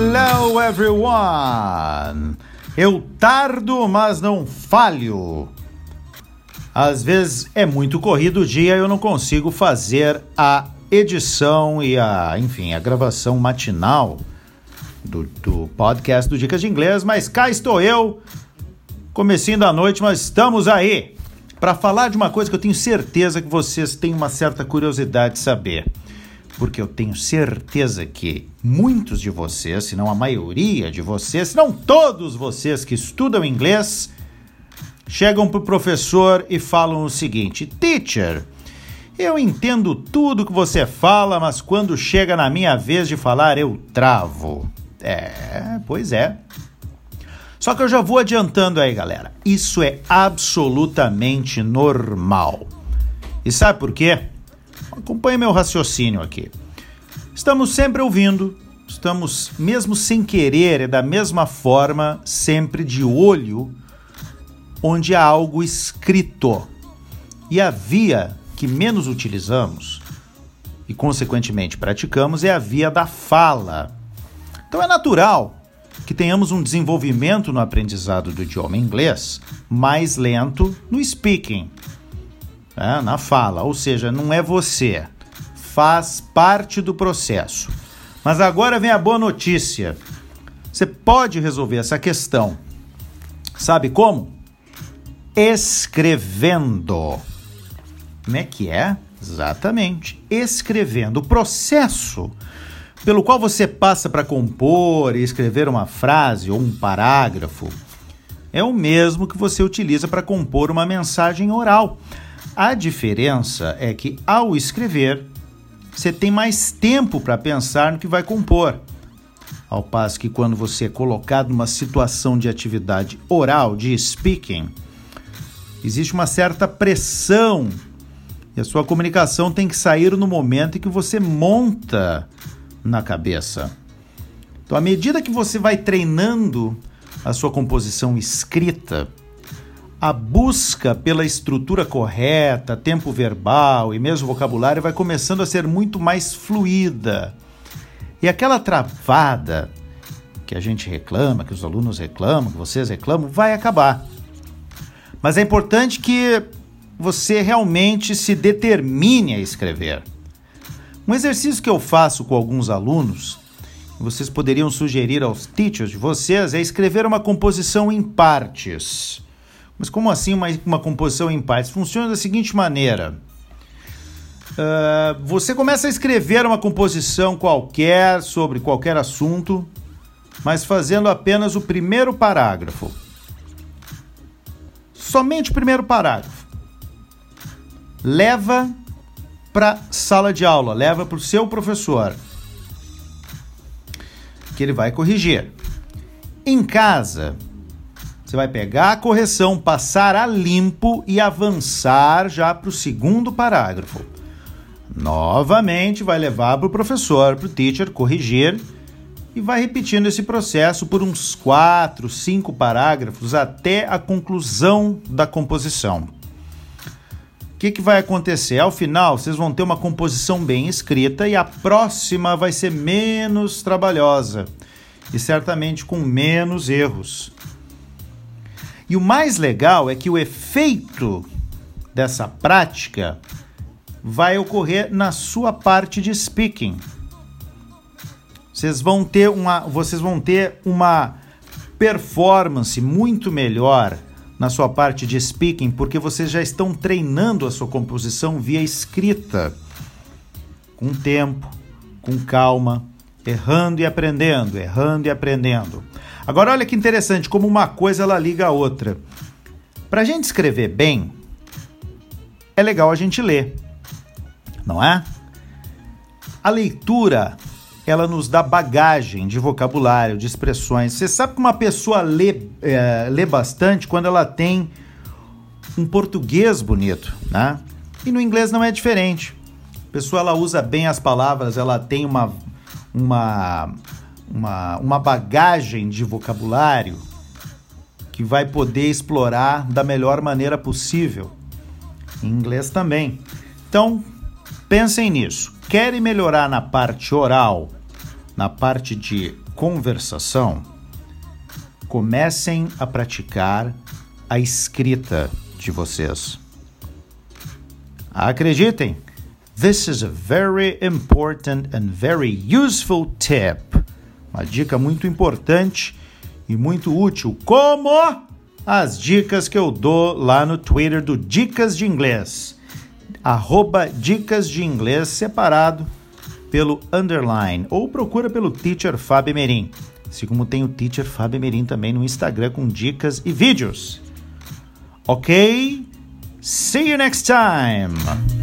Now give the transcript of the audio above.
Hello everyone! Eu tardo, mas não falho. Às vezes é muito corrido o dia e eu não consigo fazer a edição e a, enfim, a gravação matinal do, do podcast do Dicas de Inglês, mas cá estou eu, comecinho da noite, mas estamos aí para falar de uma coisa que eu tenho certeza que vocês têm uma certa curiosidade de saber porque eu tenho certeza que muitos de vocês, se não a maioria de vocês, se não todos vocês que estudam inglês, chegam para o professor e falam o seguinte: Teacher, eu entendo tudo que você fala, mas quando chega na minha vez de falar, eu travo. É, pois é. Só que eu já vou adiantando aí, galera. Isso é absolutamente normal. E sabe por quê? Acompanhe meu raciocínio aqui. Estamos sempre ouvindo, estamos, mesmo sem querer, é da mesma forma, sempre de olho onde há algo escrito. E a via que menos utilizamos e, consequentemente, praticamos é a via da fala. Então é natural que tenhamos um desenvolvimento no aprendizado do idioma inglês mais lento no speaking, né, na fala, ou seja, não é você, faz parte do processo. Mas agora vem a boa notícia. Você pode resolver essa questão. Sabe como? Escrevendo. Como é que é? Exatamente. Escrevendo. O processo pelo qual você passa para compor e escrever uma frase ou um parágrafo é o mesmo que você utiliza para compor uma mensagem oral. A diferença é que ao escrever, você tem mais tempo para pensar no que vai compor. Ao passo que quando você é colocado numa situação de atividade oral, de speaking, existe uma certa pressão e a sua comunicação tem que sair no momento em que você monta na cabeça. Então, à medida que você vai treinando a sua composição escrita, a busca pela estrutura correta, tempo verbal e mesmo vocabulário vai começando a ser muito mais fluida. E aquela travada que a gente reclama, que os alunos reclamam, que vocês reclamam, vai acabar. Mas é importante que você realmente se determine a escrever. Um exercício que eu faço com alguns alunos, vocês poderiam sugerir aos teachers de vocês, é escrever uma composição em partes. Mas como assim uma, uma composição em partes? Funciona da seguinte maneira. Uh, você começa a escrever uma composição qualquer sobre qualquer assunto, mas fazendo apenas o primeiro parágrafo. Somente o primeiro parágrafo. Leva para sala de aula, leva para o seu professor, que ele vai corrigir. Em casa, você vai pegar a correção, passar a limpo e avançar já para o segundo parágrafo. Novamente vai levar para o professor, para o teacher, corrigir e vai repetindo esse processo por uns quatro, cinco parágrafos até a conclusão da composição. O que, que vai acontecer? Ao final, vocês vão ter uma composição bem escrita e a próxima vai ser menos trabalhosa e certamente com menos erros. E o mais legal é que o efeito dessa prática vai ocorrer na sua parte de speaking. Vocês vão ter uma, vocês vão ter uma performance muito melhor na sua parte de speaking, porque vocês já estão treinando a sua composição via escrita, com tempo, com calma, errando e aprendendo, errando e aprendendo. Agora olha que interessante, como uma coisa ela liga a outra. Para a gente escrever bem, é legal a gente ler, não é? A leitura ela nos dá bagagem de vocabulário, de expressões. Você sabe que uma pessoa lê, é, lê bastante quando ela tem um português bonito, né? E no inglês não é diferente. A pessoa ela usa bem as palavras, ela tem uma, uma uma, uma bagagem de vocabulário que vai poder explorar da melhor maneira possível. Em inglês também. Então, pensem nisso. Querem melhorar na parte oral, na parte de conversação, comecem a praticar a escrita de vocês. Acreditem, this is a very important and very useful tip. Uma dica muito importante e muito útil, como as dicas que eu dou lá no Twitter do Dicas de Inglês. Arroba Dicas de Inglês separado pelo underline ou procura pelo Teacher Fábio Merim. Assim como tem o Teacher Fábio Merim também no Instagram com dicas e vídeos. Ok? See you next time!